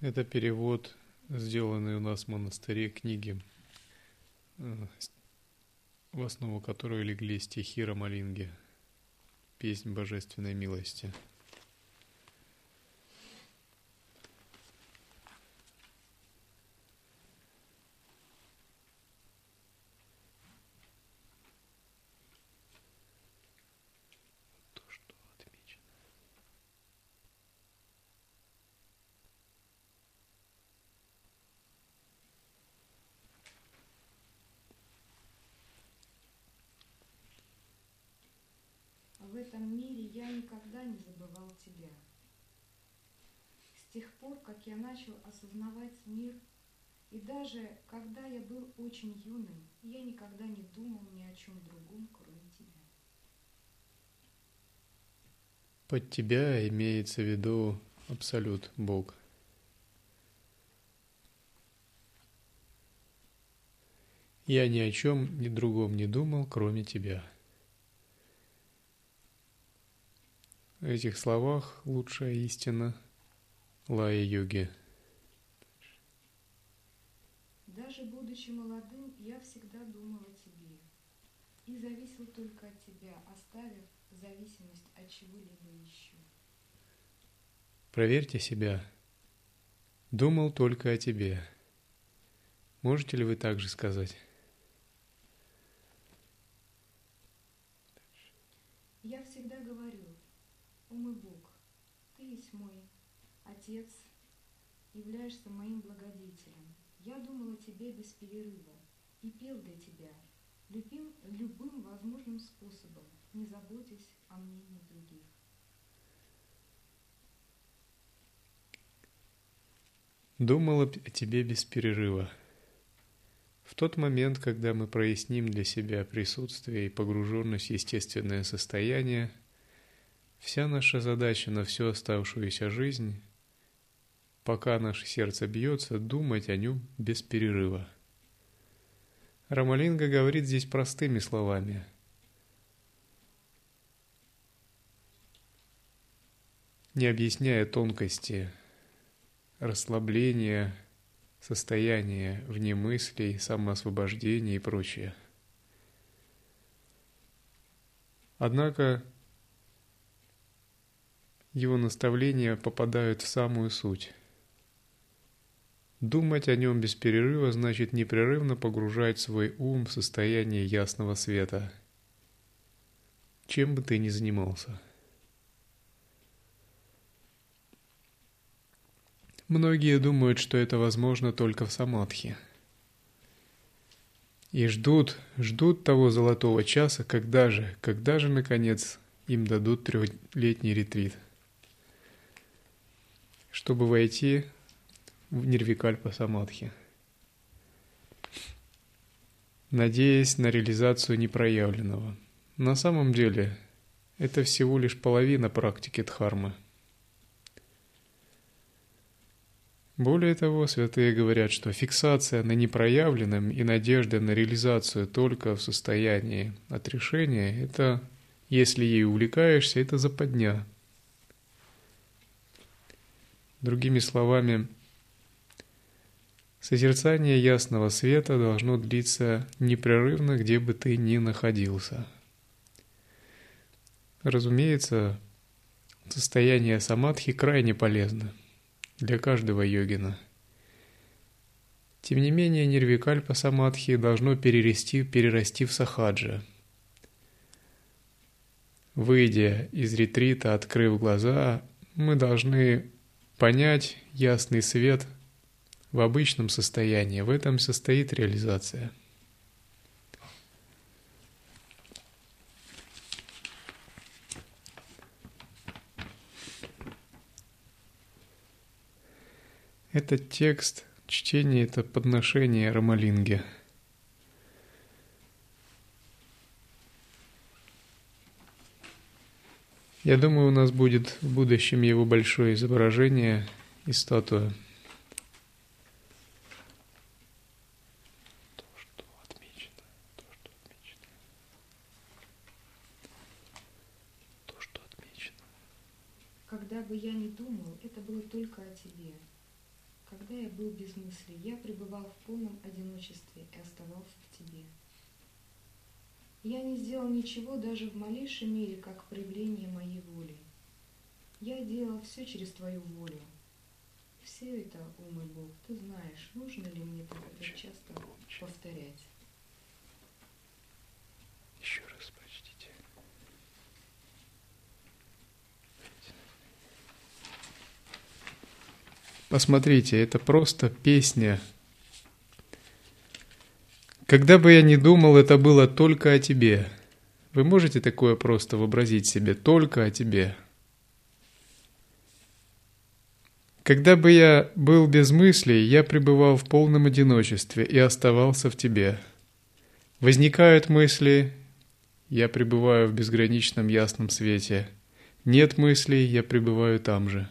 Это перевод, сделанный у нас в монастыре книги, э, в основу которой легли стихи Рамалинги, песнь божественной милости – этом мире я никогда не забывал тебя. С тех пор, как я начал осознавать мир, и даже когда я был очень юным, я никогда не думал ни о чем другом, кроме тебя. Под тебя имеется в виду Абсолют, Бог. Я ни о чем ни другом не думал, кроме тебя. В этих словах лучшая истина Лая-йоги. Даже будучи молодым, я всегда думал о тебе и зависел только от тебя, оставив зависимость от чего-либо еще. Проверьте себя. Думал только о тебе. Можете ли вы также сказать? Я всегда говорю, о мой Бог, Ты есть мой Отец, являешься моим благодетелем. Я думал о Тебе без перерыва и пел для Тебя, любим любым возможным способом, не заботясь о мнении других. Думал о тебе без перерыва. В тот момент, когда мы проясним для себя присутствие и погруженность в естественное состояние, Вся наша задача на всю оставшуюся жизнь, пока наше сердце бьется, думать о нем без перерыва. Рамалинга говорит здесь простыми словами. Не объясняя тонкости расслабления, состояния вне мыслей, самоосвобождения и прочее. Однако его наставления попадают в самую суть. Думать о нем без перерыва значит непрерывно погружать свой ум в состояние ясного света, чем бы ты ни занимался. Многие думают, что это возможно только в самадхи. И ждут, ждут того золотого часа, когда же, когда же, наконец, им дадут трехлетний ретрит – чтобы войти в нирвикальпа самадхи, надеясь на реализацию непроявленного. На самом деле это всего лишь половина практики дхармы. Более того, святые говорят, что фиксация на непроявленном и надежда на реализацию только в состоянии отрешения – это, если ей увлекаешься, это западня – Другими словами, созерцание ясного света должно длиться непрерывно, где бы ты ни находился. Разумеется, состояние самадхи крайне полезно для каждого йогина. Тем не менее, нирвикальпа самадхи должно перерасти, перерасти в сахаджа. Выйдя из ретрита, открыв глаза, мы должны понять ясный свет в обычном состоянии. В этом состоит реализация. Этот текст, чтение – это подношение Рамалинге. Я думаю, у нас будет в будущем его большое изображение и статуя. Когда бы я не думал, это было только о тебе – когда я был без мысли, я пребывал в полном одиночестве и оставался в тебе. Я не сделал ничего даже в малейшей мере, как проявление моей воли. Я делал все через твою волю. Все это, о мой Бог, ты знаешь, нужно ли мне так часто повторять. Еще Посмотрите, это просто песня. Когда бы я ни думал, это было только о тебе. Вы можете такое просто вообразить себе, только о тебе. Когда бы я был без мыслей, я пребывал в полном одиночестве и оставался в тебе. Возникают мысли, я пребываю в безграничном ясном свете. Нет мыслей, я пребываю там же.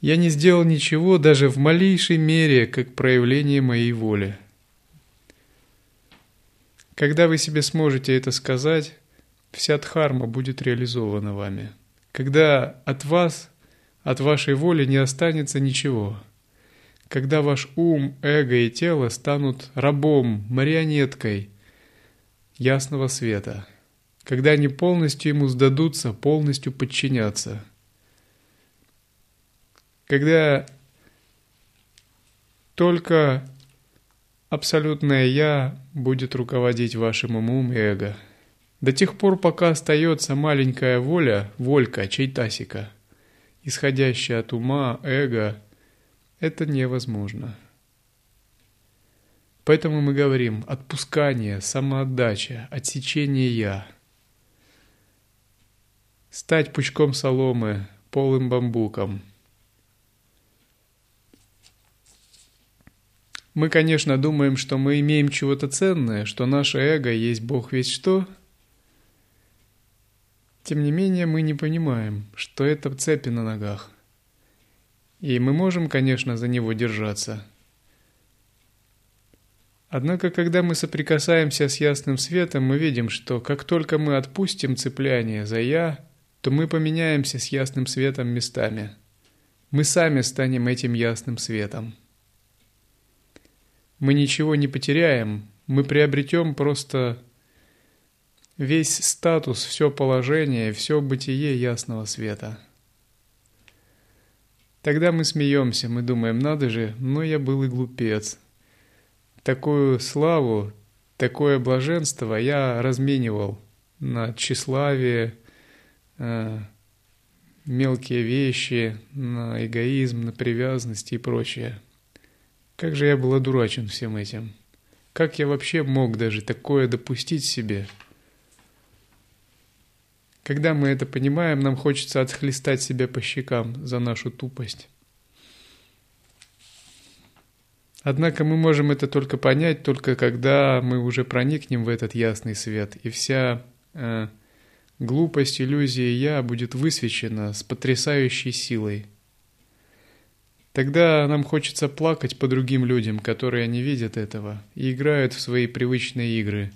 Я не сделал ничего даже в малейшей мере, как проявление моей воли. Когда вы себе сможете это сказать, вся дхарма будет реализована вами. Когда от вас, от вашей воли не останется ничего. Когда ваш ум, эго и тело станут рабом, марионеткой ясного света. Когда они полностью ему сдадутся, полностью подчинятся – когда только абсолютное «я» будет руководить вашим умом и эго. До тех пор, пока остается маленькая воля, волька, чайтасика, исходящая от ума, эго, это невозможно. Поэтому мы говорим отпускание, самоотдача, отсечение «я». Стать пучком соломы, полым бамбуком – Мы, конечно, думаем, что мы имеем чего-то ценное, что наше эго есть Бог весь что. Тем не менее, мы не понимаем, что это цепи на ногах. И мы можем, конечно, за него держаться. Однако, когда мы соприкасаемся с ясным светом, мы видим, что как только мы отпустим цепляние за «я», то мы поменяемся с ясным светом местами. Мы сами станем этим ясным светом мы ничего не потеряем, мы приобретем просто весь статус, все положение, все бытие ясного света. Тогда мы смеемся, мы думаем, надо же, но я был и глупец. Такую славу, такое блаженство я разменивал на тщеславие, э, мелкие вещи, на эгоизм, на привязанность и прочее. Как же я был одурачен всем этим. Как я вообще мог даже такое допустить себе? Когда мы это понимаем, нам хочется отхлестать себя по щекам за нашу тупость. Однако мы можем это только понять, только когда мы уже проникнем в этот ясный свет, и вся э, глупость, иллюзия «я» будет высвечена с потрясающей силой – Тогда нам хочется плакать по другим людям, которые не видят этого и играют в свои привычные игры.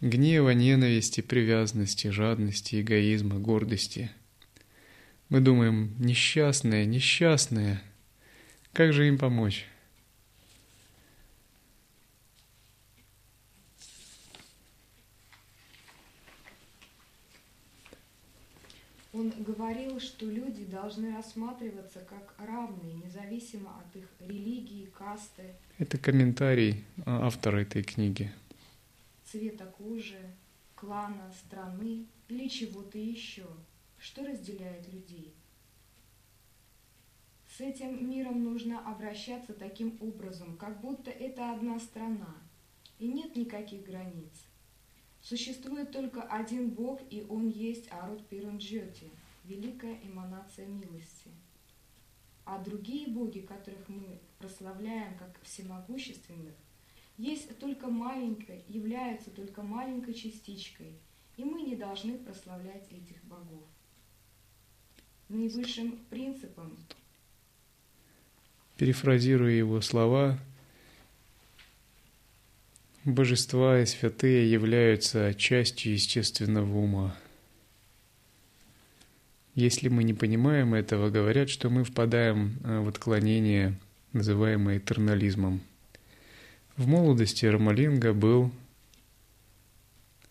Гнева, ненависти, привязанности, жадности, эгоизма, гордости. Мы думаем, несчастные, несчастные. Как же им помочь? Он говорил, что люди должны рассматриваться как равные, независимо от их религии, касты. Это комментарий а, автора этой книги. Цвета кожи, клана, страны или чего-то еще. Что разделяет людей? С этим миром нужно обращаться таким образом, как будто это одна страна, и нет никаких границ. Существует только один Бог, и Он есть Арут Пиранджоти, великая эманация милости. А другие боги, которых мы прославляем как всемогущественных, есть только маленькой, являются только маленькой частичкой, и мы не должны прославлять этих богов. Наивысшим принципом Перефразируя его слова, Божества и святые являются частью естественного ума. Если мы не понимаем этого, говорят, что мы впадаем э, в отклонение, называемое этернализмом. В молодости Рамалинга был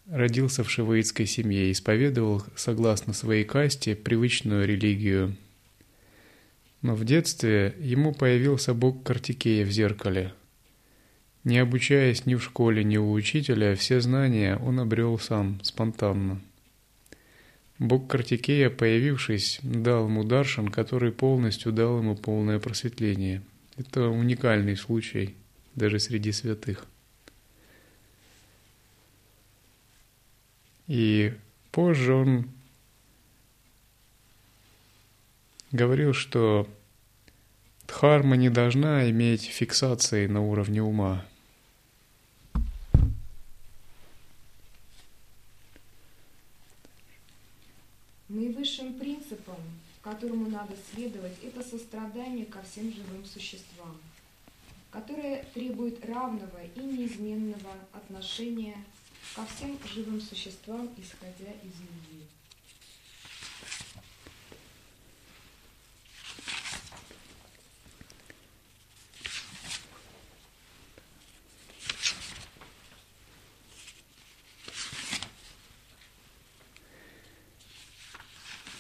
родился в шиваитской семье исповедовал, согласно своей касте, привычную религию. Но в детстве ему появился бог Картикея в зеркале – не обучаясь ни в школе, ни у учителя, все знания он обрел сам, спонтанно. Бог Картикея, появившись, дал ему даршан, который полностью дал ему полное просветление. Это уникальный случай даже среди святых. И позже он говорил, что дхарма не должна иметь фиксации на уровне ума. Наивысшим принципом, которому надо следовать, это сострадание ко всем живым существам, которое требует равного и неизменного отношения ко всем живым существам, исходя из любви.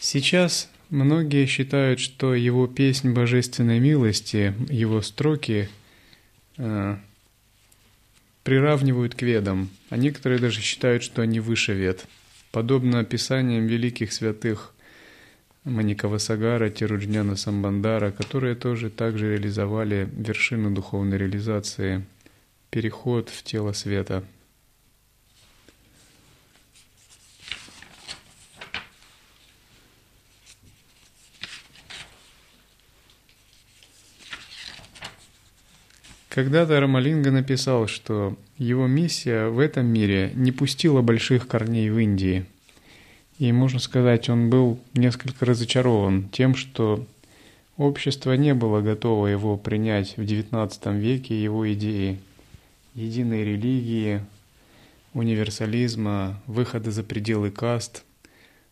Сейчас многие считают, что его песнь божественной милости, его строки э, приравнивают к ведам, а некоторые даже считают, что они выше вед. Подобно описаниям великих святых Маникава Сагара, Тируджняна Самбандара, которые тоже также реализовали вершину духовной реализации, переход в тело света – Когда-то Рамалинга написал, что его миссия в этом мире не пустила больших корней в Индии. И, можно сказать, он был несколько разочарован тем, что общество не было готово его принять в XIX веке, его идеи единой религии, универсализма, выхода за пределы каст,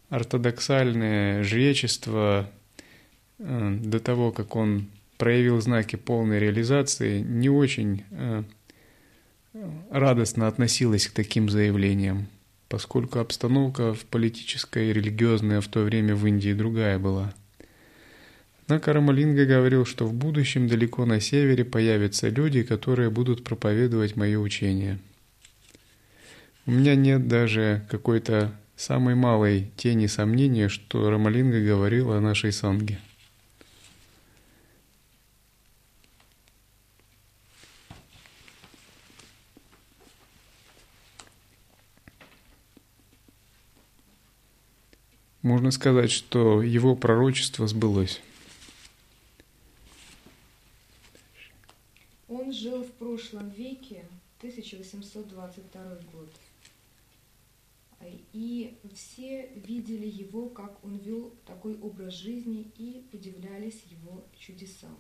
ортодоксальное жречество э, до того, как он проявил знаки полной реализации, не очень э, радостно относилась к таким заявлениям, поскольку обстановка в политической и религиозной в то время в Индии другая была. Однако Рамалинга говорил, что в будущем далеко на севере появятся люди, которые будут проповедовать мое учение. У меня нет даже какой-то самой малой тени сомнения, что Рамалинга говорил о нашей санге. Можно сказать, что его пророчество сбылось. Он жил в прошлом веке, 1822 год. И все видели его, как он вел такой образ жизни и удивлялись его чудесам.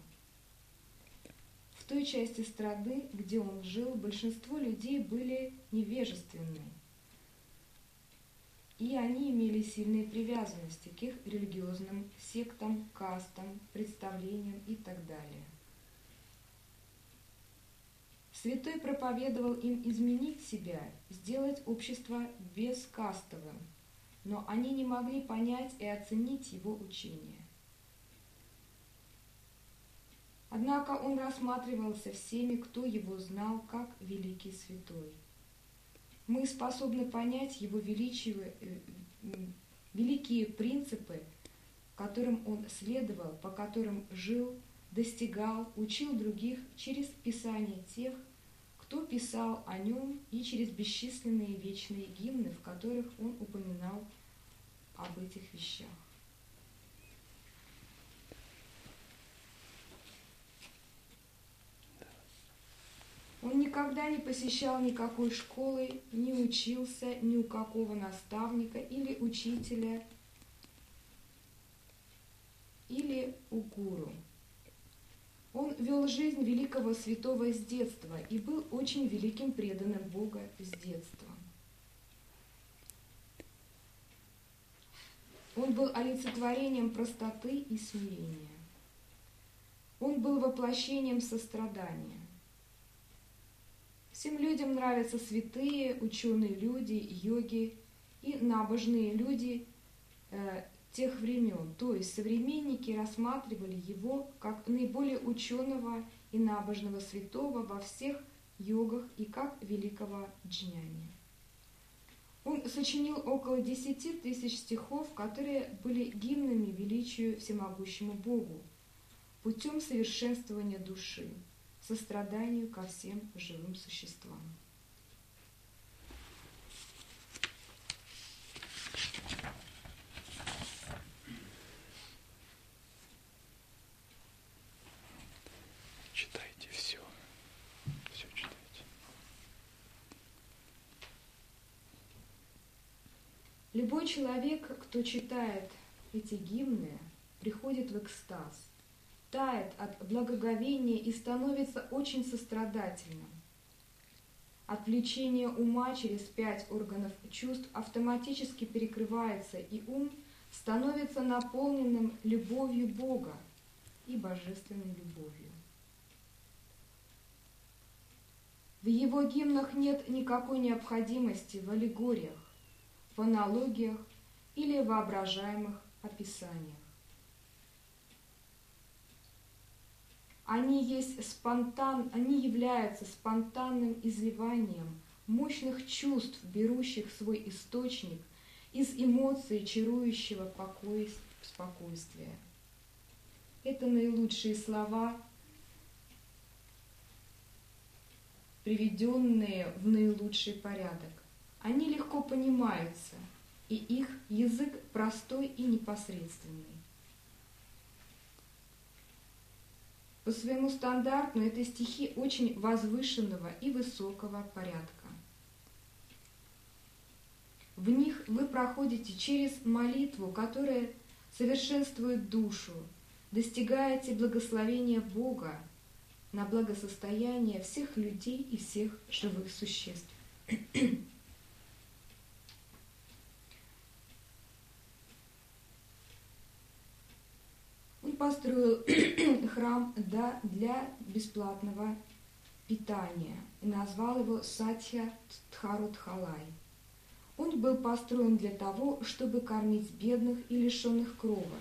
В той части страны, где он жил, большинство людей были невежественны – и они имели сильные привязанности к их религиозным сектам, кастам, представлениям и так далее. Святой проповедовал им изменить себя, сделать общество бескастовым, но они не могли понять и оценить его учение. Однако он рассматривался всеми, кто его знал, как великий святой. Мы способны понять его величие, э, великие принципы, которым он следовал, по которым жил, достигал, учил других через Писание тех, кто писал о нем и через бесчисленные вечные гимны, в которых он упоминал об этих вещах. Он никогда не посещал никакой школы, не учился ни у какого наставника или учителя, или у гуру. Он вел жизнь великого святого с детства и был очень великим преданным Бога с детства. Он был олицетворением простоты и смирения. Он был воплощением сострадания. Всем людям нравятся святые, ученые люди, йоги и набожные люди э, тех времен, то есть современники рассматривали его как наиболее ученого и набожного святого во всех йогах и как великого джняни. Он сочинил около десяти тысяч стихов, которые были гимнами величию всемогущему Богу, путем совершенствования души, состраданию ко всем живым существам. Любой человек, кто читает эти гимны, приходит в экстаз, тает от благоговения и становится очень сострадательным. Отвлечение ума через пять органов чувств автоматически перекрывается, и ум становится наполненным любовью Бога и божественной любовью. В его гимнах нет никакой необходимости в аллегориях, в аналогиях или воображаемых описаниях. Они, есть спонтан, они являются спонтанным изливанием мощных чувств, берущих свой источник из эмоций чарующего покоя, спокойствия. Это наилучшие слова, приведенные в наилучший порядок. Они легко понимаются, и их язык простой и непосредственный. По своему стандарту это стихи очень возвышенного и высокого порядка. В них вы проходите через молитву, которая совершенствует душу, достигаете благословения Бога на благосостояние всех людей и всех живых существ. Построил храм для бесплатного питания и назвал его Сатья Тхарутхалай. Он был построен для того, чтобы кормить бедных и лишенных крова.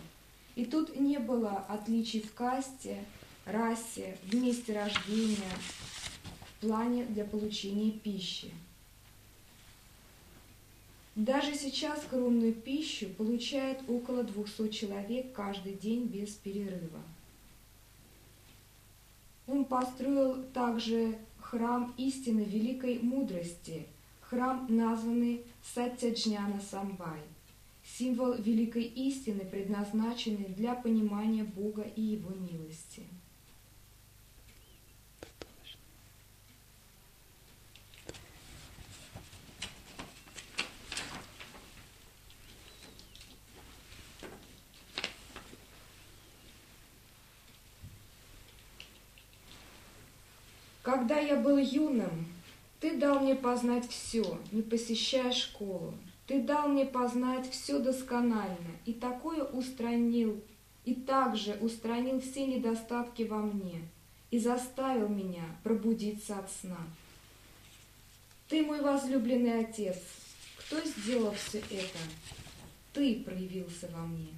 И тут не было отличий в касте, расе, в месте рождения, в плане для получения пищи. Даже сейчас скромную пищу получает около 200 человек каждый день без перерыва. Он построил также храм истины великой мудрости, храм, названный Сатяджняна Самбай, символ великой истины, предназначенный для понимания Бога и Его милости. Когда я был юным, ты дал мне познать все, не посещая школу. Ты дал мне познать все досконально, и такое устранил, и также устранил все недостатки во мне, и заставил меня пробудиться от сна. Ты мой возлюбленный отец, кто сделал все это? ты проявился во мне.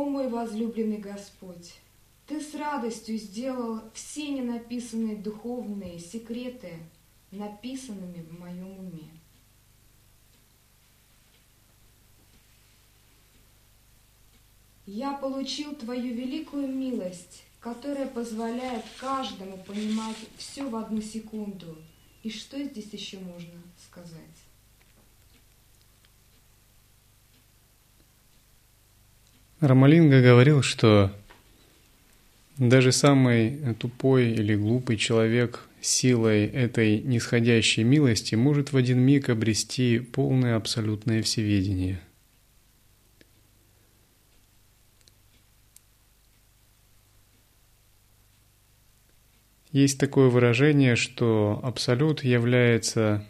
О мой возлюбленный Господь, Ты с радостью сделал все ненаписанные духовные секреты написанными в моем уме. Я получил Твою великую милость, которая позволяет каждому понимать все в одну секунду. И что здесь еще можно сказать? Рамалинга говорил, что даже самый тупой или глупый человек силой этой нисходящей милости может в один миг обрести полное абсолютное всеведение. Есть такое выражение, что Абсолют является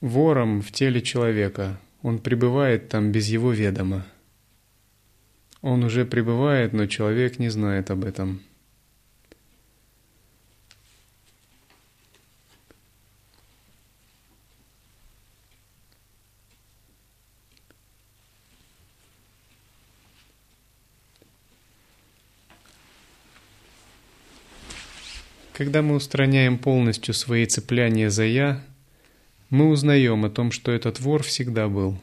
вором в теле человека – он пребывает там без его ведома. Он уже пребывает, но человек не знает об этом. Когда мы устраняем полностью свои цепляния за «я», мы узнаем о том, что этот вор всегда был,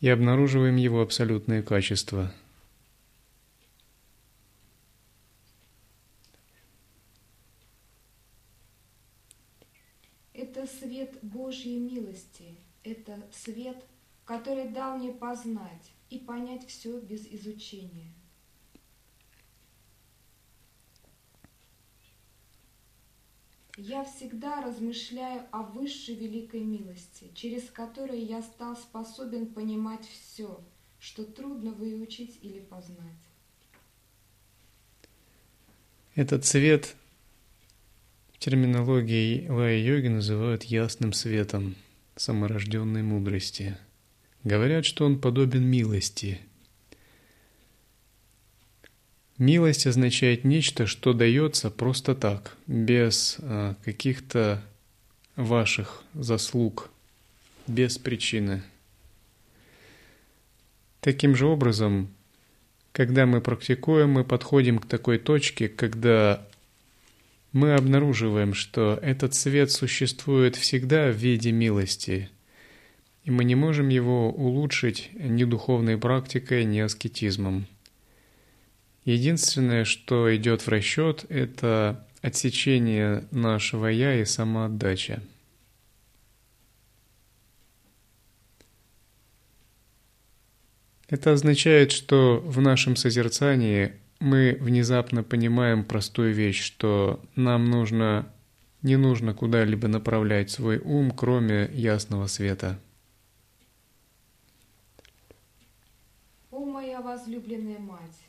и обнаруживаем его абсолютные качества. Это свет Божьей милости, это свет, который дал мне познать и понять все без изучения. Я всегда размышляю о высшей великой милости, через которую я стал способен понимать все, что трудно выучить или познать. Этот цвет в терминологии лая-йоги называют ясным светом саморожденной мудрости. Говорят, что он подобен милости – Милость означает нечто, что дается просто так, без а, каких-то ваших заслуг, без причины. Таким же образом, когда мы практикуем, мы подходим к такой точке, когда мы обнаруживаем, что этот свет существует всегда в виде милости, и мы не можем его улучшить ни духовной практикой, ни аскетизмом. Единственное, что идет в расчет, это отсечение нашего «я» и самоотдача. Это означает, что в нашем созерцании мы внезапно понимаем простую вещь, что нам нужно, не нужно куда-либо направлять свой ум, кроме ясного света. О, моя возлюбленная мать!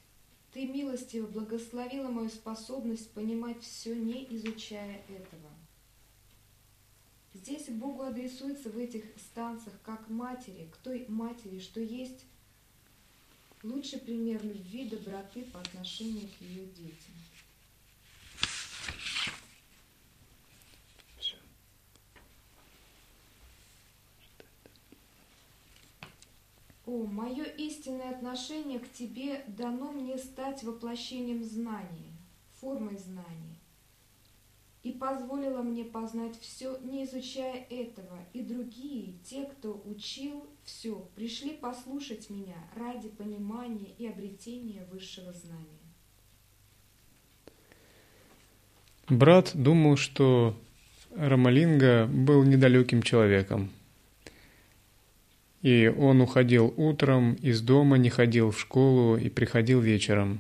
Ты милостиво благословила мою способность понимать все, не изучая этого. Здесь Богу адресуется в этих станциях как матери, к той матери, что есть лучший пример любви, доброты по отношению к ее детям. О, мое истинное отношение к Тебе дано мне стать воплощением знания, формой знания, и позволило мне познать все, не изучая этого, и другие, те, кто учил все, пришли послушать меня ради понимания и обретения высшего знания. Брат думал, что Рамалинга был недалеким человеком – и он уходил утром из дома, не ходил в школу и приходил вечером.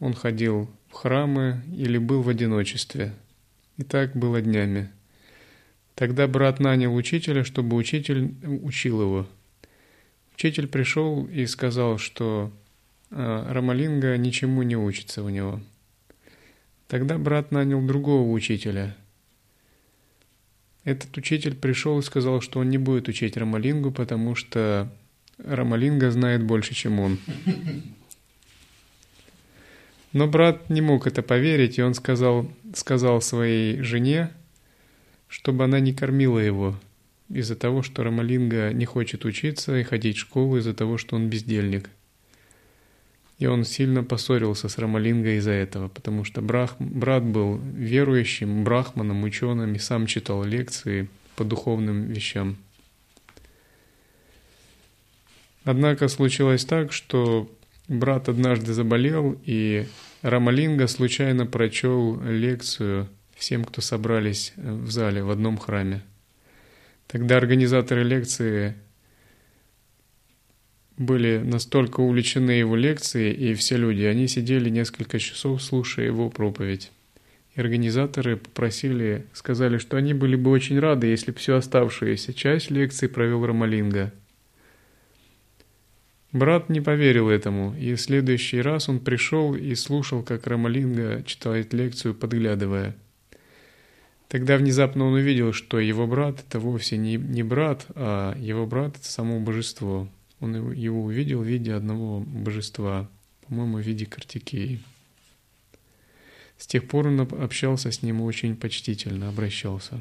Он ходил в храмы или был в одиночестве. И так было днями. Тогда брат нанял учителя, чтобы учитель учил его. Учитель пришел и сказал, что а, Рамалинга ничему не учится у него. Тогда брат нанял другого учителя. Этот учитель пришел и сказал, что он не будет учить Рамалингу, потому что Рамалинга знает больше, чем он. Но брат не мог это поверить, и он сказал, сказал своей жене, чтобы она не кормила его из-за того, что Рамалинга не хочет учиться и ходить в школу из-за того, что он бездельник. И он сильно поссорился с Рамалингой из-за этого, потому что брах, брат был верующим, брахманом, ученым и сам читал лекции по духовным вещам. Однако случилось так, что брат однажды заболел, и Рамалинга случайно прочел лекцию всем, кто собрались в зале в одном храме. Тогда организаторы лекции были настолько увлечены его лекцией, и все люди, они сидели несколько часов, слушая его проповедь. И организаторы попросили, сказали, что они были бы очень рады, если бы всю оставшуюся часть лекции провел Рамалинга. Брат не поверил этому, и в следующий раз он пришел и слушал, как Рамалинга читает лекцию, подглядывая. Тогда внезапно он увидел, что его брат — это вовсе не, не брат, а его брат — это само божество — он его увидел в виде одного божества, по-моему, в виде Картикеи. С тех пор он общался с ним очень почтительно, обращался.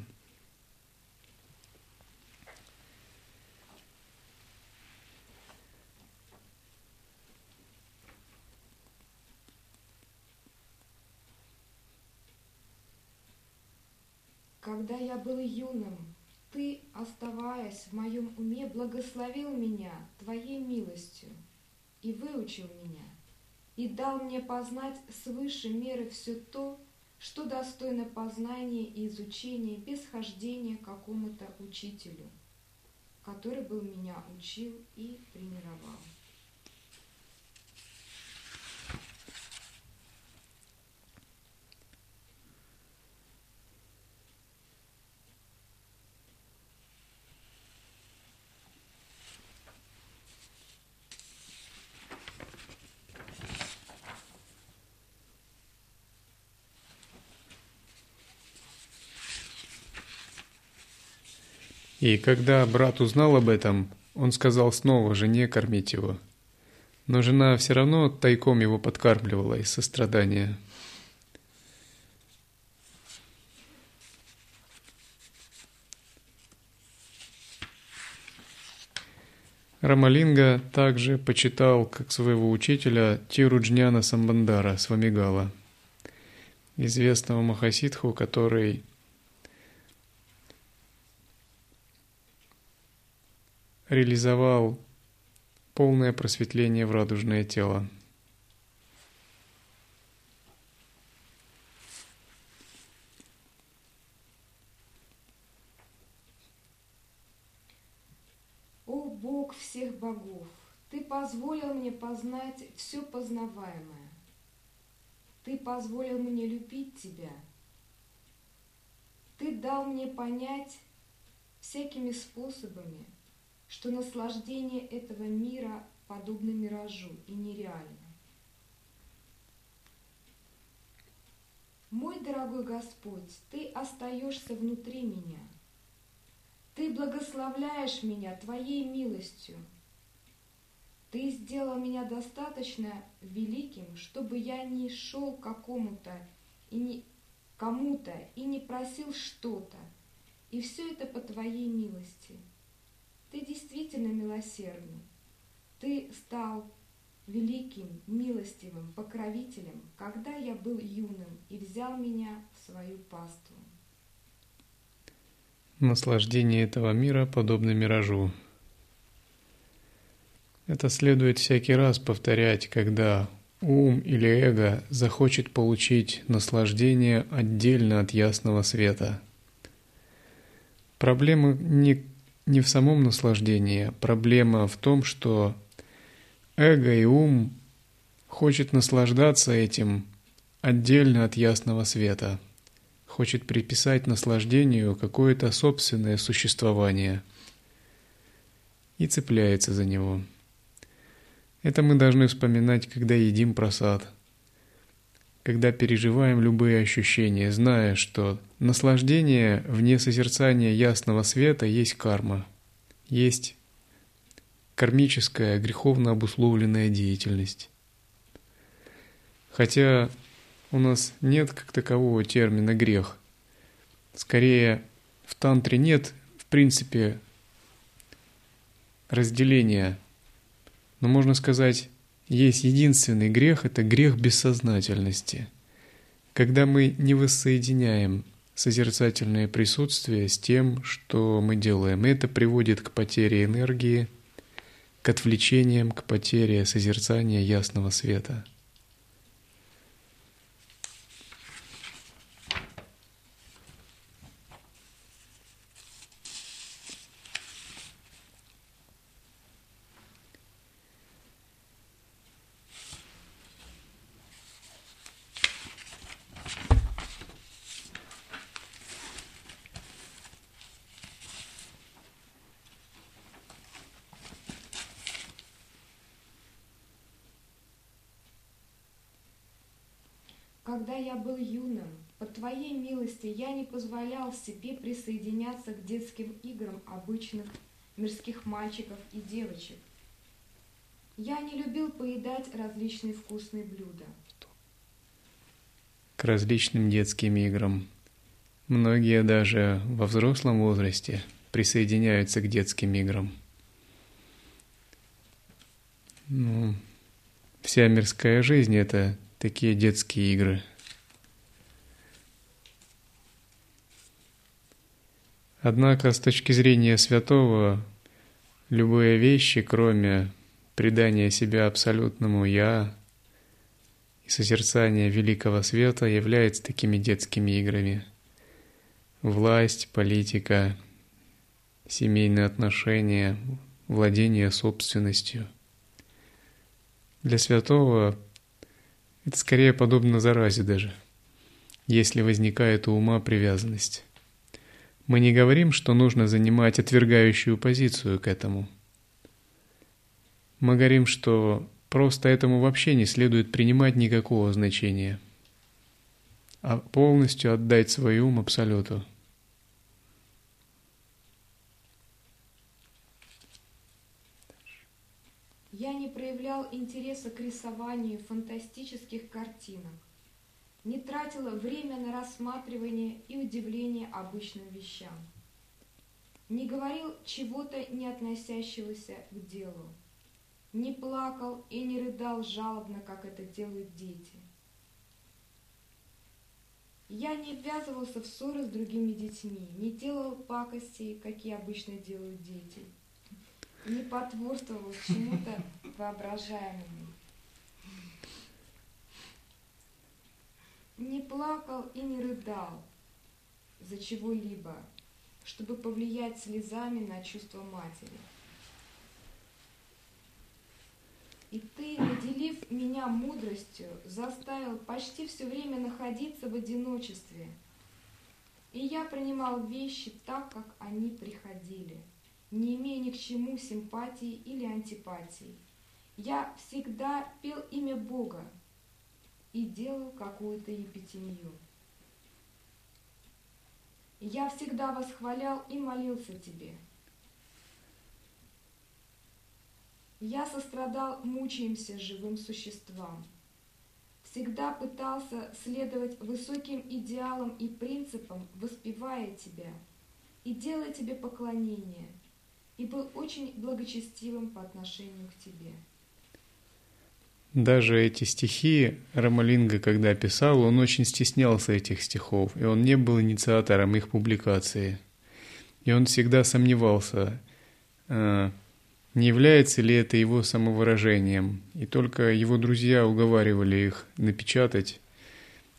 Когда я был юным, ты, оставаясь в моем уме, благословил меня Твоей милостью и выучил меня, и дал мне познать свыше меры все то, что достойно познания и изучения без хождения к какому-то учителю, который был меня учил и тренировал. И когда брат узнал об этом, он сказал снова жене кормить его. Но жена все равно тайком его подкармливала из сострадания. Рамалинга также почитал как своего учителя Тируджняна Самбандара Свамигала, известного Махасидху, который реализовал полное просветление в радужное тело. О Бог всех богов, Ты позволил мне познать все познаваемое. Ты позволил мне любить Тебя. Ты дал мне понять всякими способами – что наслаждение этого мира подобно миражу и нереально. Мой дорогой Господь, Ты остаешься внутри меня. Ты благословляешь меня Твоей милостью. Ты сделал меня достаточно великим, чтобы я не шел к какому-то и не кому-то и не просил что-то. И все это по Твоей милости – ты действительно милосердный. Ты стал великим, милостивым покровителем, когда я был юным и взял меня в свою паству. Наслаждение этого мира подобно миражу. Это следует всякий раз повторять, когда ум или эго захочет получить наслаждение отдельно от ясного света. Проблема не не в самом наслаждении. Проблема в том, что эго и ум хочет наслаждаться этим отдельно от ясного света, хочет приписать наслаждению какое-то собственное существование и цепляется за него. Это мы должны вспоминать, когда едим просад, когда переживаем любые ощущения, зная, что наслаждение вне созерцания ясного света есть карма, есть кармическая, греховно обусловленная деятельность. Хотя у нас нет как такового термина «грех». Скорее, в тантре нет, в принципе, разделения. Но можно сказать, есть единственный грех – это грех бессознательности. Когда мы не воссоединяем созерцательное присутствие с тем, что мы делаем, это приводит к потере энергии, к отвлечениям, к потере созерцания ясного света – Когда я был юным, по Твоей милости я не позволял себе присоединяться к детским играм обычных мирских мальчиков и девочек. Я не любил поедать различные вкусные блюда. К различным детским играм. Многие даже во взрослом возрасте присоединяются к детским играм. Ну, вся мирская жизнь — это такие детские игры. Однако с точки зрения святого, любые вещи, кроме предания себя абсолютному «я» и созерцания великого света, являются такими детскими играми. Власть, политика, семейные отношения, владение собственностью. Для святого это скорее подобно заразе даже, если возникает у ума привязанность. Мы не говорим, что нужно занимать отвергающую позицию к этому. Мы говорим, что просто этому вообще не следует принимать никакого значения, а полностью отдать свой ум Абсолюту – Я не проявлял интереса к рисованию фантастических картинок, не тратила время на рассматривание и удивление обычным вещам, не говорил чего-то не относящегося к делу, не плакал и не рыдал жалобно, как это делают дети. Я не ввязывался в ссоры с другими детьми, не делал пакостей, какие обычно делают дети – не потворствовал чему-то воображаемому. Не плакал и не рыдал за чего-либо, чтобы повлиять слезами на чувства матери. И ты, наделив меня мудростью, заставил почти все время находиться в одиночестве. И я принимал вещи так, как они приходили – не имея ни к чему симпатии или антипатии. Я всегда пел имя Бога и делал какую-то епитемию. Я всегда восхвалял и молился Тебе. Я сострадал мучаемся живым существам. Всегда пытался следовать высоким идеалам и принципам, воспевая Тебя и делая Тебе поклонение – и был очень благочестивым по отношению к тебе. Даже эти стихи Рамалинга, когда писал, он очень стеснялся этих стихов, и он не был инициатором их публикации. И он всегда сомневался, а, не является ли это его самовыражением. И только его друзья уговаривали их напечатать.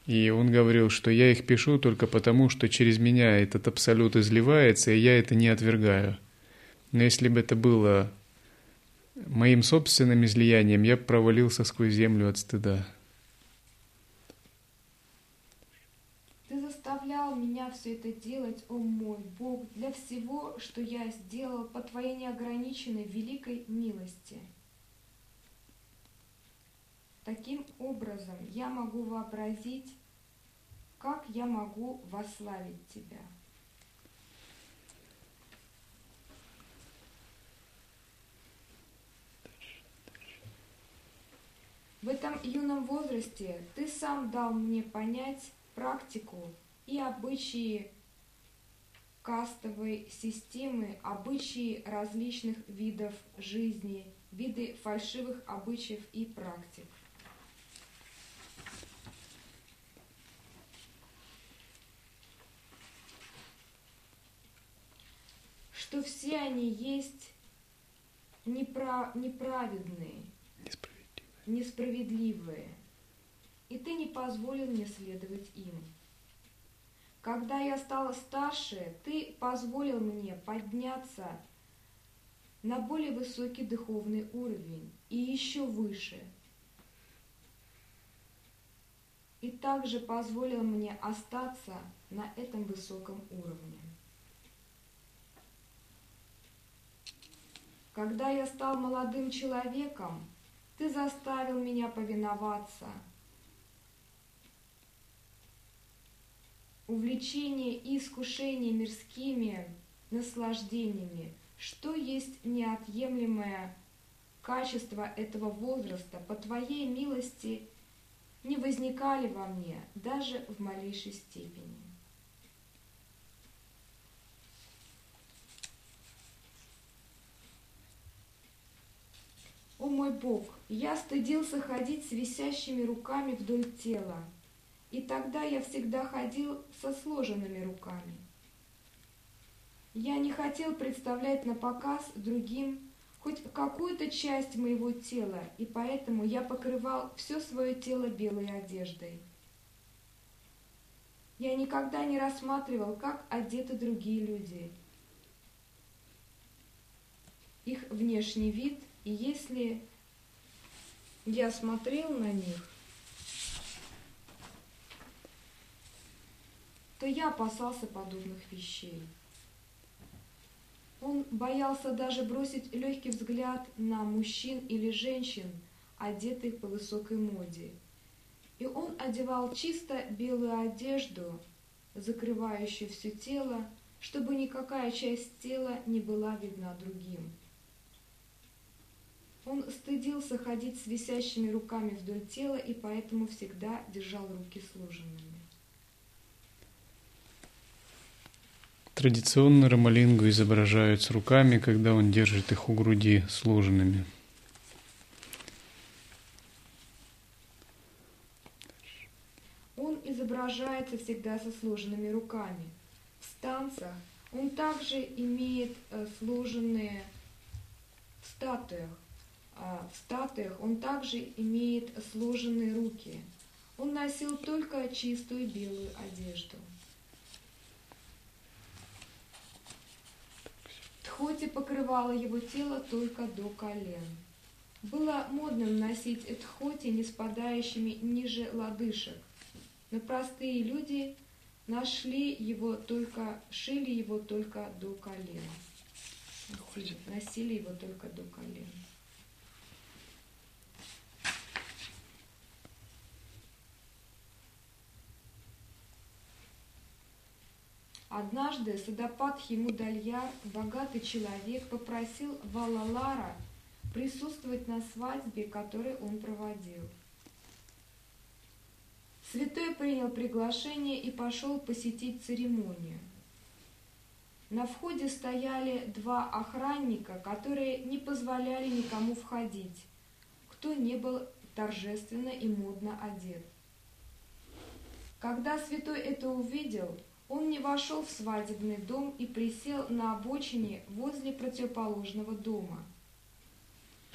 И он говорил, что я их пишу только потому, что через меня этот абсолют изливается, и я это не отвергаю. Но если бы это было моим собственным излиянием, я провалился сквозь землю от стыда. Ты заставлял меня все это делать, о мой Бог, для всего, что я сделал по Твоей неограниченной великой милости. Таким образом, я могу вообразить, как я могу восславить тебя. В этом юном возрасте ты сам дал мне понять практику и обычаи кастовой системы, обычаи различных видов жизни, виды фальшивых обычаев и практик. Что все они есть неправ... неправедные, несправедливые, и ты не позволил мне следовать им. Когда я стала старше, ты позволил мне подняться на более высокий духовный уровень и еще выше. И также позволил мне остаться на этом высоком уровне. Когда я стал молодым человеком, ты заставил меня повиноваться. Увлечение и искушение мирскими наслаждениями, что есть неотъемлемое качество этого возраста, по Твоей милости не возникали во мне даже в малейшей степени. О мой Бог, я стыдился ходить с висящими руками вдоль тела, и тогда я всегда ходил со сложенными руками. Я не хотел представлять на показ другим хоть какую-то часть моего тела, и поэтому я покрывал все свое тело белой одеждой. Я никогда не рассматривал, как одеты другие люди. Их внешний вид и если я смотрел на них, то я опасался подобных вещей. Он боялся даже бросить легкий взгляд на мужчин или женщин, одетых по высокой моде. И он одевал чисто белую одежду, закрывающую все тело, чтобы никакая часть тела не была видна другим. Он стыдился ходить с висящими руками вдоль тела и поэтому всегда держал руки сложенными. Традиционно Рамалингу изображают с руками, когда он держит их у груди сложенными. Он изображается всегда со сложенными руками. В станцах он также имеет э, сложенные в статуях в статуях он также имеет сложенные руки. Он носил только чистую белую одежду. Тхоти покрывала его тело только до колен. Было модным носить тхоти, не спадающими ниже лодыжек, но простые люди нашли его только, шили его только до колен. Носили, носили его только до колен. Однажды Садапатхи Мудальяр, богатый человек, попросил Валалара присутствовать на свадьбе, которую он проводил. Святой принял приглашение и пошел посетить церемонию. На входе стояли два охранника, которые не позволяли никому входить, кто не был торжественно и модно одет. Когда святой это увидел, он не вошел в свадебный дом и присел на обочине возле противоположного дома.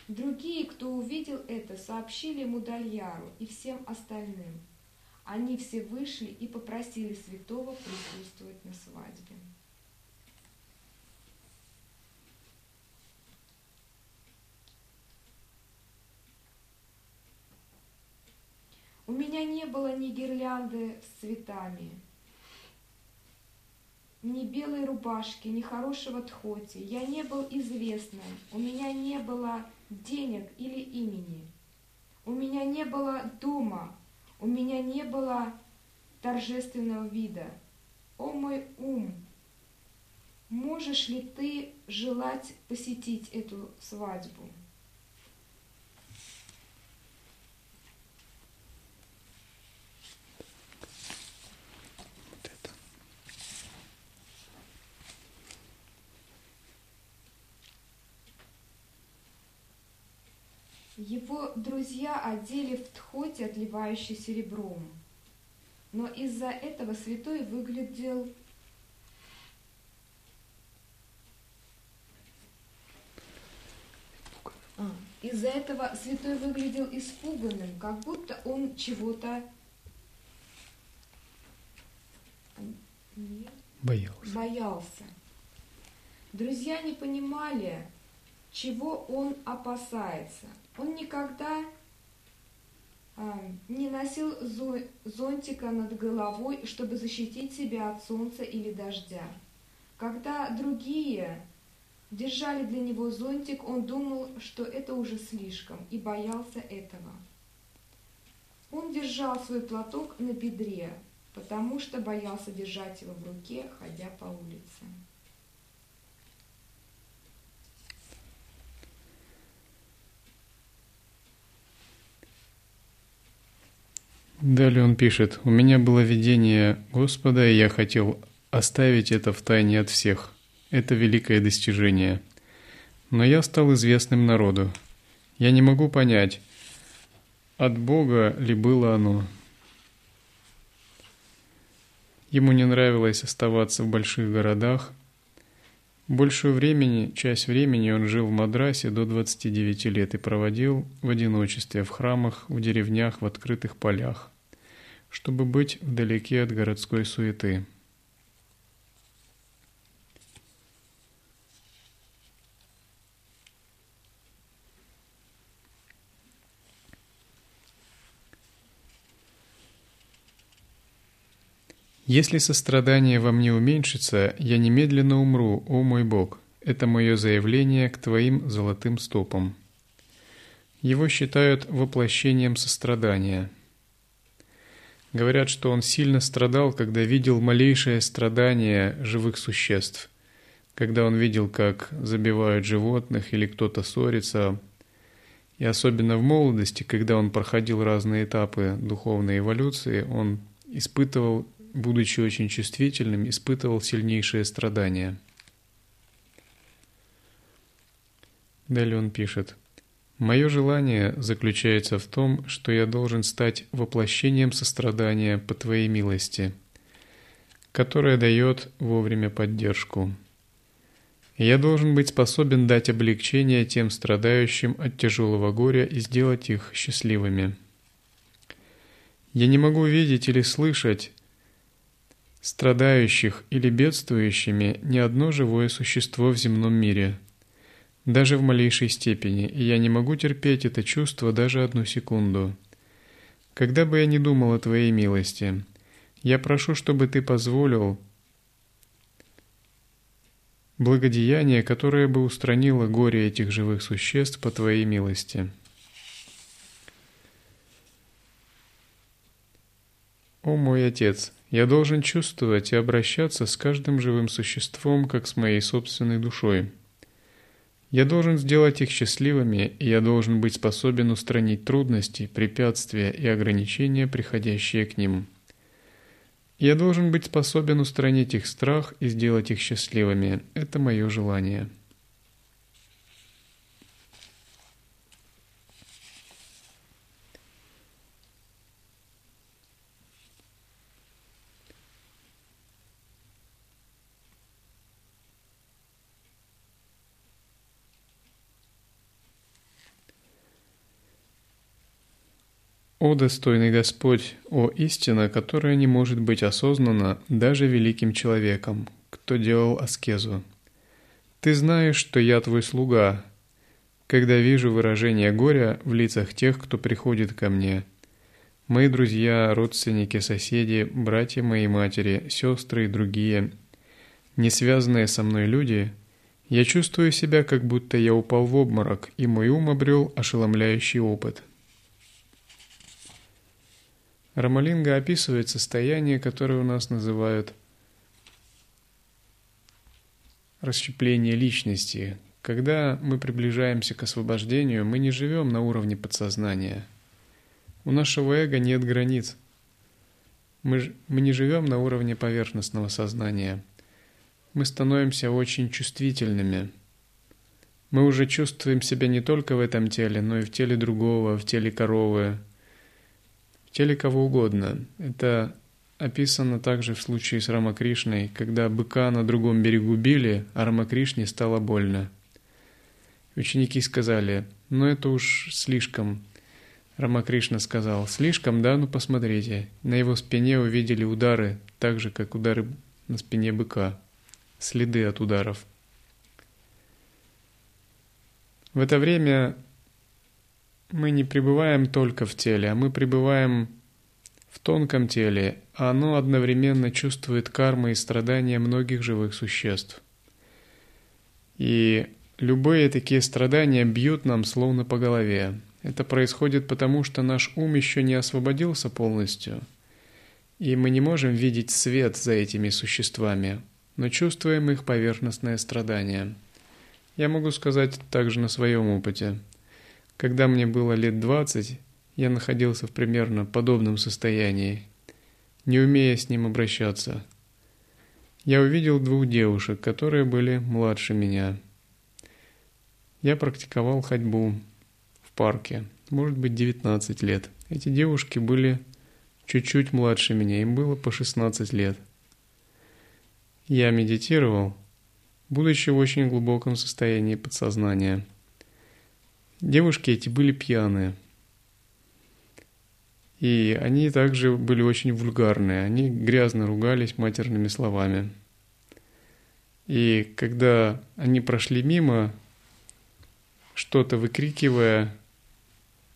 Другие, кто увидел это, сообщили Мудальяру и всем остальным. Они все вышли и попросили святого присутствовать на свадьбе. У меня не было ни гирлянды с цветами, ни белой рубашки, ни хорошего тхоти. Я не был известным, у меня не было денег или имени. У меня не было дома, у меня не было торжественного вида. О мой ум, можешь ли ты желать посетить эту свадьбу? Его друзья одели в тхоте, отливающий серебром. Но из-за этого святой выглядел А, из-за этого святой выглядел испуганным, как будто он чего-то боялся. боялся. Друзья не понимали, чего он опасается. Он никогда а, не носил зонтика над головой, чтобы защитить себя от солнца или дождя. Когда другие держали для него зонтик, он думал, что это уже слишком, и боялся этого. Он держал свой платок на бедре, потому что боялся держать его в руке, ходя по улице. Далее он пишет, «У меня было видение Господа, и я хотел оставить это в тайне от всех. Это великое достижение. Но я стал известным народу. Я не могу понять, от Бога ли было оно. Ему не нравилось оставаться в больших городах. Большую времени, часть времени он жил в Мадрасе до 29 лет и проводил в одиночестве в храмах, в деревнях, в открытых полях чтобы быть вдалеке от городской суеты. Если сострадание во мне уменьшится, я немедленно умру, о мой Бог. Это мое заявление к Твоим золотым стопам. Его считают воплощением сострадания – Говорят, что он сильно страдал, когда видел малейшее страдание живых существ, когда он видел, как забивают животных или кто-то ссорится, и особенно в молодости, когда он проходил разные этапы духовной эволюции, он испытывал, будучи очень чувствительным, испытывал сильнейшее страдание. Далее он пишет – Мое желание заключается в том, что я должен стать воплощением сострадания по Твоей милости, которая дает вовремя поддержку. Я должен быть способен дать облегчение тем страдающим от тяжелого горя и сделать их счастливыми. Я не могу видеть или слышать страдающих или бедствующими ни одно живое существо в земном мире – даже в малейшей степени, и я не могу терпеть это чувство даже одну секунду. Когда бы я ни думал о Твоей милости, я прошу, чтобы Ты позволил благодеяние, которое бы устранило горе этих живых существ по Твоей милости. О мой Отец, я должен чувствовать и обращаться с каждым живым существом, как с моей собственной душой – я должен сделать их счастливыми, и я должен быть способен устранить трудности, препятствия и ограничения, приходящие к ним. Я должен быть способен устранить их страх и сделать их счастливыми. Это мое желание. О достойный Господь, о истина, которая не может быть осознана даже великим человеком, кто делал аскезу. Ты знаешь, что я твой слуга, когда вижу выражение горя в лицах тех, кто приходит ко мне. Мои друзья, родственники, соседи, братья моей матери, сестры и другие, не связанные со мной люди, я чувствую себя, как будто я упал в обморок, и мой ум обрел ошеломляющий опыт – Рамалинга описывает состояние, которое у нас называют расщепление личности. Когда мы приближаемся к освобождению, мы не живем на уровне подсознания. У нашего эго нет границ. Мы, мы не живем на уровне поверхностного сознания. Мы становимся очень чувствительными. Мы уже чувствуем себя не только в этом теле, но и в теле другого, в теле коровы, теле кого угодно. Это описано также в случае с Рамакришной, когда быка на другом берегу били, а Рамакришне стало больно. Ученики сказали, ну это уж слишком. Рамакришна сказал, слишком, да, ну посмотрите. На его спине увидели удары, так же, как удары на спине быка, следы от ударов. В это время мы не пребываем только в теле, а мы пребываем в тонком теле, а оно одновременно чувствует кармы и страдания многих живых существ. И любые такие страдания бьют нам словно по голове. Это происходит потому, что наш ум еще не освободился полностью, и мы не можем видеть свет за этими существами, но чувствуем их поверхностное страдание. Я могу сказать также на своем опыте. Когда мне было лет двадцать, я находился в примерно подобном состоянии, не умея с ним обращаться. Я увидел двух девушек, которые были младше меня. Я практиковал ходьбу в парке, может быть, 19 лет. Эти девушки были чуть-чуть младше меня, им было по 16 лет. Я медитировал, будучи в очень глубоком состоянии подсознания. Девушки эти были пьяные – и они также были очень вульгарные, они грязно ругались матерными словами. И когда они прошли мимо, что-то выкрикивая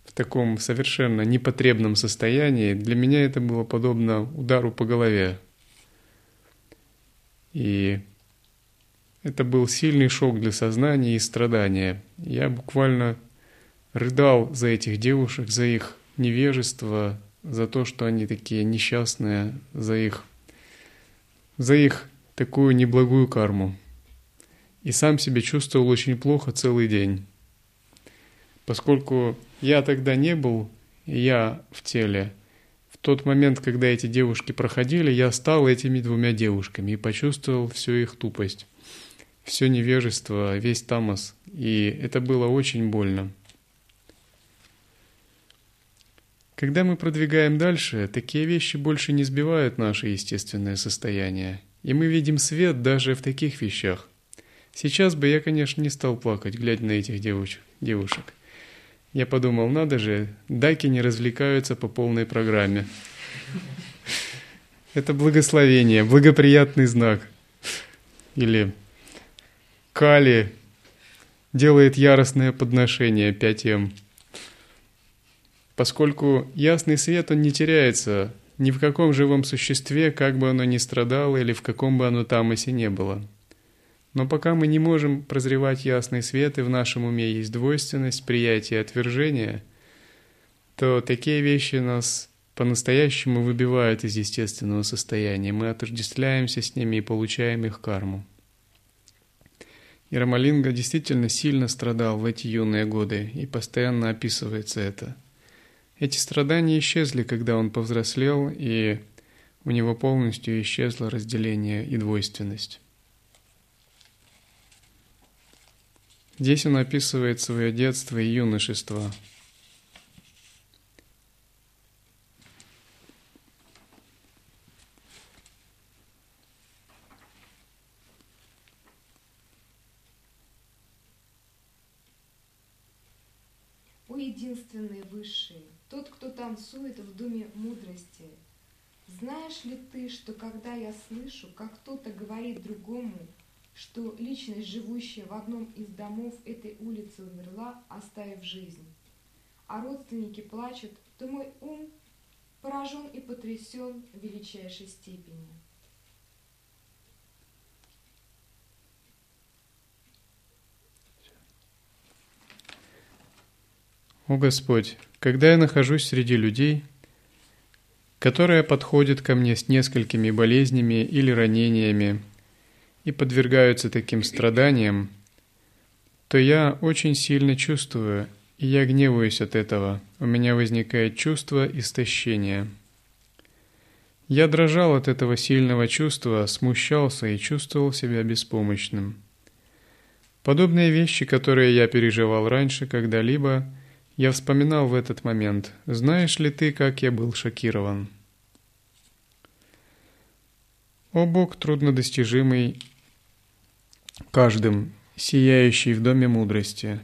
в таком совершенно непотребном состоянии, для меня это было подобно удару по голове. И это был сильный шок для сознания и страдания. Я буквально рыдал за этих девушек, за их невежество, за то, что они такие несчастные, за их, за их такую неблагую карму. И сам себя чувствовал очень плохо целый день. Поскольку я тогда не был, я в теле, в тот момент, когда эти девушки проходили, я стал этими двумя девушками и почувствовал всю их тупость, все невежество, весь тамос. И это было очень больно. Когда мы продвигаем дальше, такие вещи больше не сбивают наше естественное состояние, и мы видим свет даже в таких вещах. Сейчас бы я, конечно, не стал плакать, глядя на этих девочек, девушек. Я подумал, надо же, даки не развлекаются по полной программе. Это благословение, благоприятный знак. Или Кали делает яростное подношение 5М поскольку ясный свет, он не теряется ни в каком живом существе, как бы оно ни страдало или в каком бы оно тамосе не было. Но пока мы не можем прозревать ясный свет, и в нашем уме есть двойственность, приятие и отвержение, то такие вещи нас по-настоящему выбивают из естественного состояния. Мы отождествляемся с ними и получаем их карму. И Рамалинга действительно сильно страдал в эти юные годы, и постоянно описывается это – эти страдания исчезли, когда он повзрослел, и у него полностью исчезло разделение и двойственность. Здесь он описывает свое детство и юношество. О единственный высший, танцует в доме мудрости. Знаешь ли ты, что когда я слышу, как кто-то говорит другому, что личность, живущая в одном из домов этой улицы, умерла, оставив жизнь, а родственники плачут, то мой ум поражен и потрясен в величайшей степени. О Господь, когда я нахожусь среди людей, которая подходит ко мне с несколькими болезнями или ранениями и подвергаются таким страданиям, то я очень сильно чувствую, и я гневаюсь от этого. У меня возникает чувство истощения. Я дрожал от этого сильного чувства, смущался и чувствовал себя беспомощным. Подобные вещи, которые я переживал раньше когда-либо, я вспоминал в этот момент. Знаешь ли ты, как я был шокирован? О Бог труднодостижимый каждым, сияющий в доме мудрости.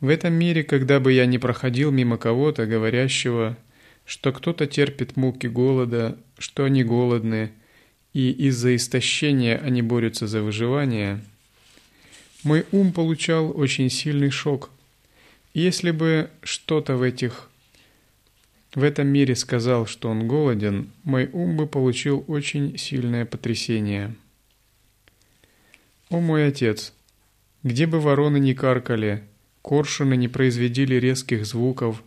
В этом мире, когда бы я ни проходил мимо кого-то, говорящего – что кто-то терпит муки голода, что они голодны, и из-за истощения они борются за выживание, мой ум получал очень сильный шок. Если бы что-то в этих в этом мире сказал, что он голоден, мой ум бы получил очень сильное потрясение. О мой отец, где бы вороны не каркали, коршуны не произведили резких звуков,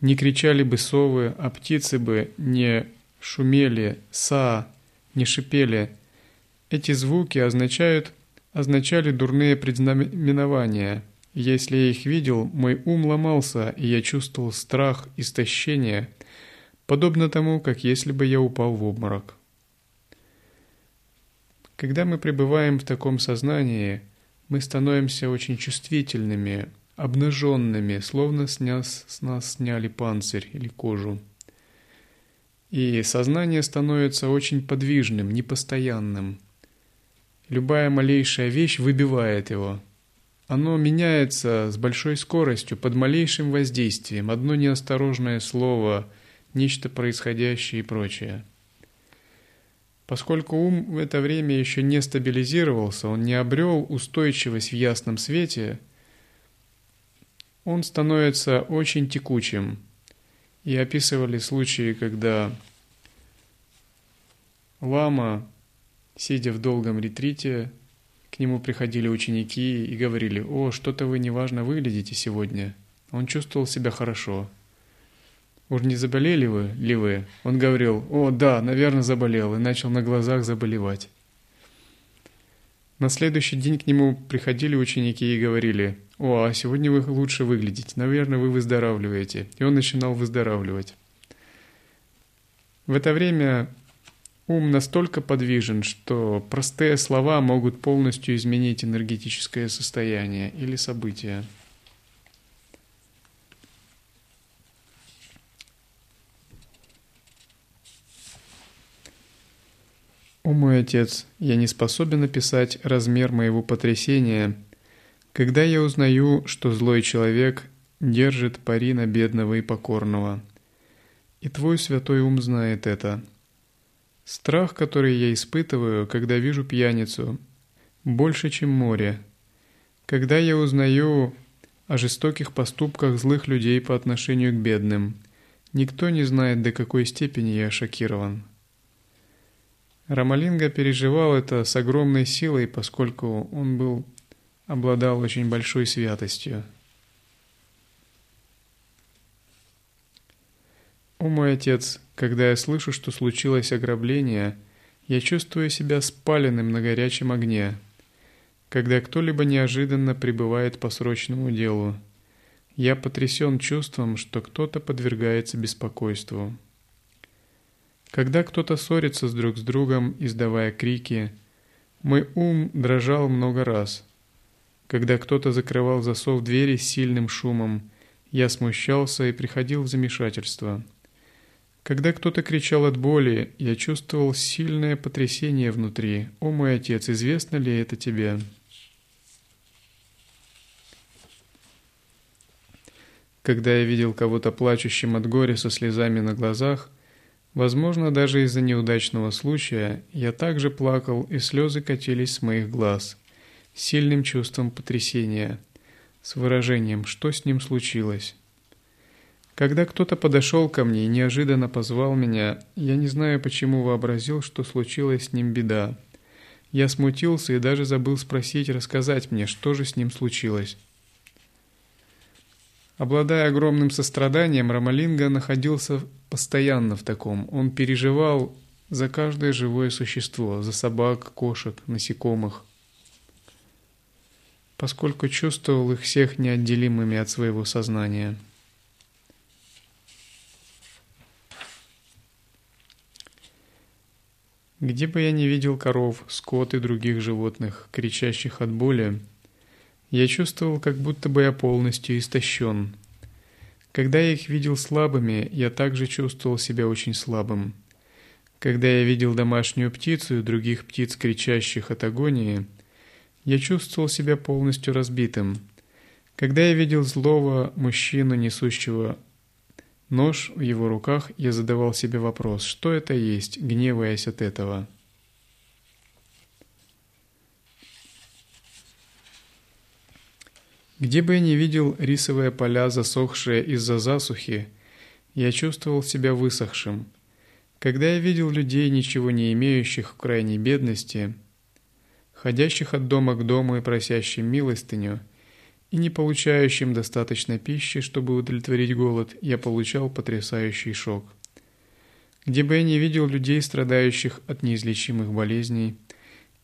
не кричали бы совы, а птицы бы не шумели, са, не шипели. Эти звуки означают, означали дурные предзнаменования. Если я их видел, мой ум ломался, и я чувствовал страх, истощение, подобно тому, как если бы я упал в обморок. Когда мы пребываем в таком сознании, мы становимся очень чувствительными, обнаженными, словно с с нас сняли панцирь или кожу. И сознание становится очень подвижным, непостоянным. Любая малейшая вещь выбивает его. Оно меняется с большой скоростью, под малейшим воздействием, одно неосторожное слово, нечто происходящее и прочее. Поскольку ум в это время еще не стабилизировался, он не обрел устойчивость в ясном свете – он становится очень текучим. И описывали случаи, когда лама, сидя в долгом ретрите, к нему приходили ученики и говорили, «О, что-то вы неважно выглядите сегодня». Он чувствовал себя хорошо. «Уж не заболели вы ли вы?» Он говорил, «О, да, наверное, заболел», и начал на глазах заболевать. На следующий день к нему приходили ученики и говорили, «О, а сегодня вы лучше выглядите, наверное, вы выздоравливаете». И он начинал выздоравливать. В это время ум настолько подвижен, что простые слова могут полностью изменить энергетическое состояние или событие. «О мой отец, я не способен описать размер моего потрясения, когда я узнаю, что злой человек держит пари на бедного и покорного. И твой святой ум знает это. Страх, который я испытываю, когда вижу пьяницу, больше, чем море. Когда я узнаю о жестоких поступках злых людей по отношению к бедным, никто не знает, до какой степени я шокирован». Рамалинга переживал это с огромной силой, поскольку он был, обладал очень большой святостью. «О мой отец, когда я слышу, что случилось ограбление, я чувствую себя спаленным на горячем огне. Когда кто-либо неожиданно прибывает по срочному делу, я потрясен чувством, что кто-то подвергается беспокойству». Когда кто-то ссорится с друг с другом, издавая крики, мой ум дрожал много раз. Когда кто-то закрывал засов двери с сильным шумом, я смущался и приходил в замешательство. Когда кто-то кричал от боли, я чувствовал сильное потрясение внутри. «О мой отец, известно ли это тебе?» Когда я видел кого-то плачущим от горя со слезами на глазах, Возможно, даже из-за неудачного случая я также плакал, и слезы катились с моих глаз, сильным чувством потрясения, с выражением «что с ним случилось?». Когда кто-то подошел ко мне и неожиданно позвал меня, я не знаю почему вообразил, что случилась с ним беда. Я смутился и даже забыл спросить, рассказать мне, что же с ним случилось. Обладая огромным состраданием, Рамалинга находился постоянно в таком. Он переживал за каждое живое существо, за собак, кошек, насекомых, поскольку чувствовал их всех неотделимыми от своего сознания. Где бы я ни видел коров, скот и других животных, кричащих от боли, я чувствовал, как будто бы я полностью истощен. Когда я их видел слабыми, я также чувствовал себя очень слабым. Когда я видел домашнюю птицу и других птиц, кричащих от агонии, я чувствовал себя полностью разбитым. Когда я видел злого мужчину, несущего нож в его руках, я задавал себе вопрос, что это есть, гневаясь от этого. Где бы я ни видел рисовые поля, засохшие из-за засухи, я чувствовал себя высохшим. Когда я видел людей, ничего не имеющих в крайней бедности, ходящих от дома к дому и просящим милостыню, и не получающим достаточно пищи, чтобы удовлетворить голод, я получал потрясающий шок. Где бы я ни видел людей, страдающих от неизлечимых болезней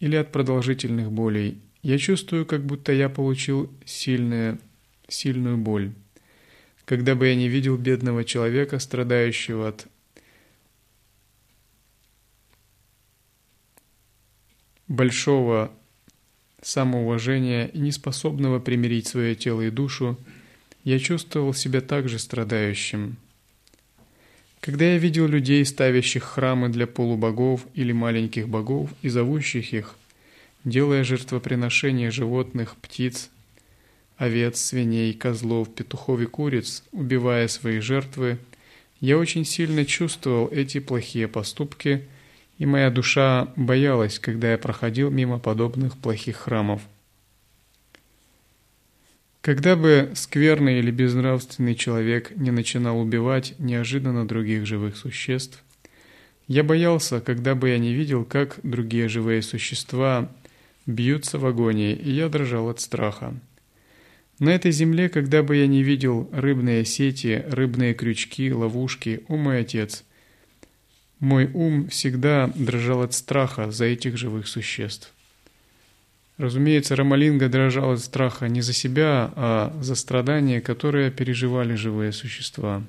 или от продолжительных болей, я чувствую, как будто я получил сильную, сильную боль. Когда бы я не видел бедного человека, страдающего от большого самоуважения и неспособного примирить свое тело и душу, я чувствовал себя также страдающим. Когда я видел людей, ставящих храмы для полубогов или маленьких богов и зовущих их – делая жертвоприношения животных, птиц, овец, свиней, козлов, петухов и куриц, убивая свои жертвы, я очень сильно чувствовал эти плохие поступки, и моя душа боялась, когда я проходил мимо подобных плохих храмов. Когда бы скверный или безнравственный человек не начинал убивать неожиданно других живых существ, я боялся, когда бы я не видел, как другие живые существа бьются в агонии, и я дрожал от страха. На этой земле, когда бы я не видел рыбные сети, рыбные крючки, ловушки, о мой отец, мой ум всегда дрожал от страха за этих живых существ. Разумеется, Рамалинга дрожал от страха не за себя, а за страдания, которые переживали живые существа.